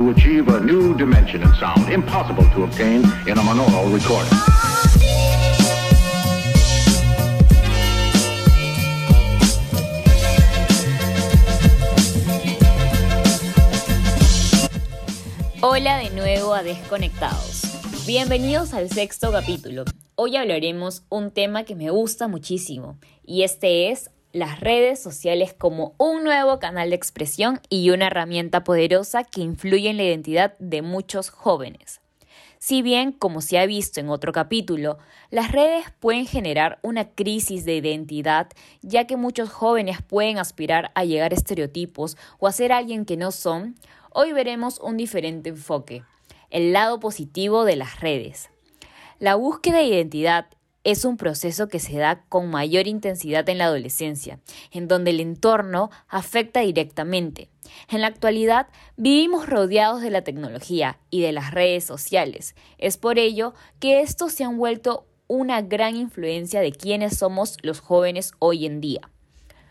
to achieve a new dimension in sound impossible to obtain in a monaural recording. Hola de nuevo a Desconectados. Bienvenidos al sexto capítulo. Hoy hablaremos un tema que me gusta muchísimo y este es las redes sociales como un nuevo canal de expresión y una herramienta poderosa que influye en la identidad de muchos jóvenes. Si bien, como se ha visto en otro capítulo, las redes pueden generar una crisis de identidad, ya que muchos jóvenes pueden aspirar a llegar a estereotipos o a ser alguien que no son, hoy veremos un diferente enfoque, el lado positivo de las redes. La búsqueda de identidad es un proceso que se da con mayor intensidad en la adolescencia, en donde el entorno afecta directamente. En la actualidad vivimos rodeados de la tecnología y de las redes sociales. Es por ello que estos se han vuelto una gran influencia de quienes somos los jóvenes hoy en día.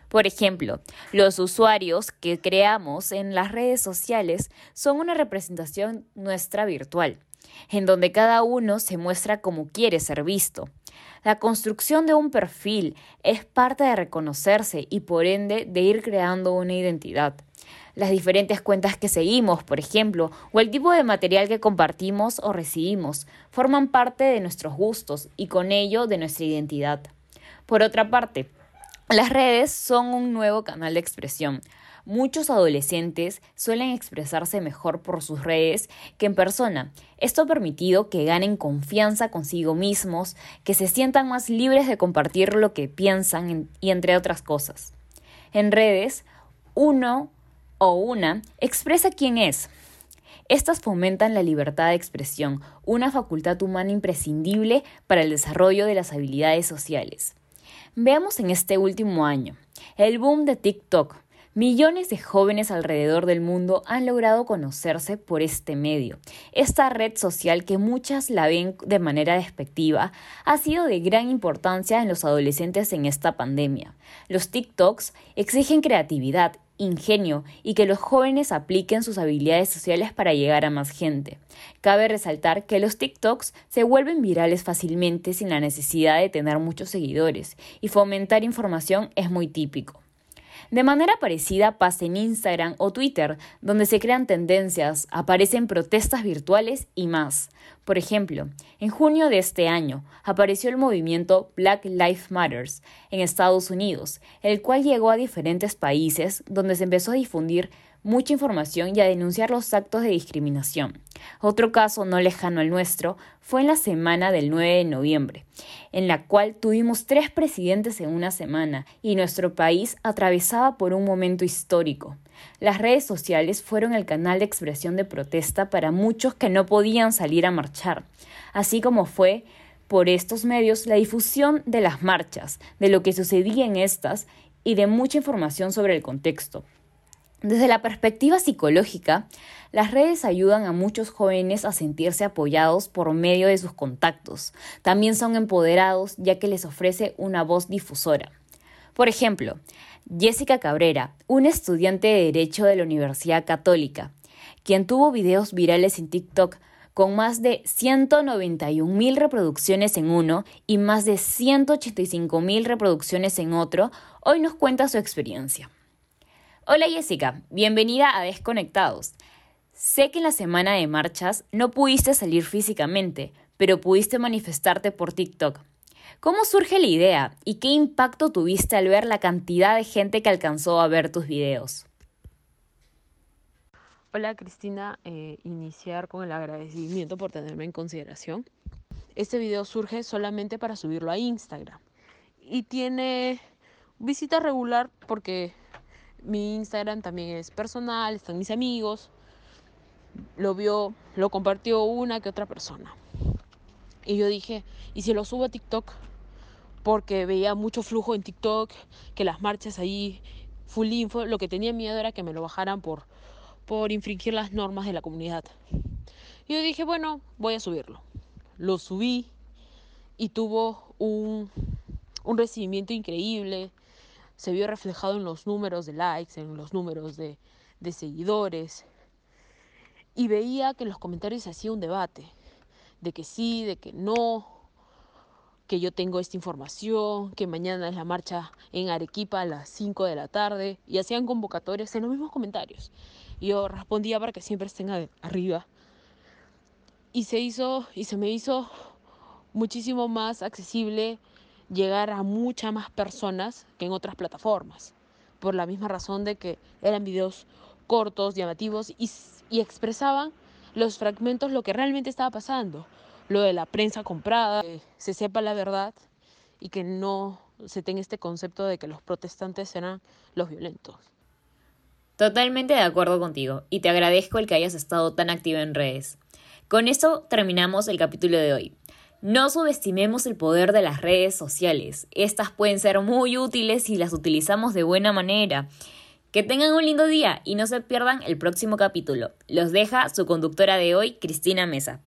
Por ejemplo, los usuarios que creamos en las redes sociales son una representación nuestra virtual, en donde cada uno se muestra como quiere ser visto. La construcción de un perfil es parte de reconocerse y por ende de ir creando una identidad. Las diferentes cuentas que seguimos, por ejemplo, o el tipo de material que compartimos o recibimos, forman parte de nuestros gustos y con ello de nuestra identidad. Por otra parte, las redes son un nuevo canal de expresión, Muchos adolescentes suelen expresarse mejor por sus redes que en persona. Esto ha permitido que ganen confianza consigo mismos, que se sientan más libres de compartir lo que piensan y entre otras cosas. En redes, uno o una expresa quién es. Estas fomentan la libertad de expresión, una facultad humana imprescindible para el desarrollo de las habilidades sociales. Veamos en este último año el boom de TikTok, Millones de jóvenes alrededor del mundo han logrado conocerse por este medio. Esta red social que muchas la ven de manera despectiva ha sido de gran importancia en los adolescentes en esta pandemia. Los TikToks exigen creatividad, ingenio y que los jóvenes apliquen sus habilidades sociales para llegar a más gente. Cabe resaltar que los TikToks se vuelven virales fácilmente sin la necesidad de tener muchos seguidores y fomentar información es muy típico. De manera parecida pasa en Instagram o Twitter, donde se crean tendencias, aparecen protestas virtuales y más. Por ejemplo, en junio de este año apareció el movimiento Black Lives Matters en Estados Unidos, el cual llegó a diferentes países donde se empezó a difundir mucha información y a denunciar los actos de discriminación. Otro caso no lejano al nuestro fue en la semana del 9 de noviembre, en la cual tuvimos tres presidentes en una semana y nuestro país atravesaba por un momento histórico. Las redes sociales fueron el canal de expresión de protesta para muchos que no podían salir a marchar, así como fue por estos medios la difusión de las marchas, de lo que sucedía en estas y de mucha información sobre el contexto. Desde la perspectiva psicológica, las redes ayudan a muchos jóvenes a sentirse apoyados por medio de sus contactos. También son empoderados ya que les ofrece una voz difusora. Por ejemplo, Jessica Cabrera, una estudiante de Derecho de la Universidad Católica, quien tuvo videos virales en TikTok con más de 191 mil reproducciones en uno y más de 185 mil reproducciones en otro, hoy nos cuenta su experiencia. Hola Jessica, bienvenida a Desconectados. Sé que en la semana de marchas no pudiste salir físicamente, pero pudiste manifestarte por TikTok. ¿Cómo surge la idea y qué impacto tuviste al ver la cantidad de gente que alcanzó a ver tus videos? Hola Cristina, eh, iniciar con el agradecimiento por tenerme en consideración. Este video surge solamente para subirlo a Instagram y tiene visita regular porque mi Instagram también es personal, están mis amigos. Lo vio, lo compartió una que otra persona. Y yo dije, ¿y si lo subo a TikTok? Porque veía mucho flujo en TikTok, que las marchas ahí, full info. Lo que tenía miedo era que me lo bajaran por, por infringir las normas de la comunidad. Yo dije, bueno, voy a subirlo. Lo subí y tuvo un, un recibimiento increíble se vio reflejado en los números de likes, en los números de, seguidores. y veía que en los comentarios se hacía un debate de que sí, de que no, que yo tengo esta información, que mañana es la marcha en Arequipa a las 5 de la tarde y hacían convocatorias en los mismos comentarios. Yo respondía para que siempre estén arriba. Y se hizo y se me hizo muchísimo más accesible llegar a muchas más personas que en otras plataformas, por la misma razón de que eran videos cortos, llamativos y, y expresaban los fragmentos, lo que realmente estaba pasando, lo de la prensa comprada, que se sepa la verdad y que no se tenga este concepto de que los protestantes eran los violentos. Totalmente de acuerdo contigo y te agradezco el que hayas estado tan activo en redes. Con esto terminamos el capítulo de hoy. No subestimemos el poder de las redes sociales. Estas pueden ser muy útiles si las utilizamos de buena manera. Que tengan un lindo día y no se pierdan el próximo capítulo. Los deja su conductora de hoy, Cristina Mesa.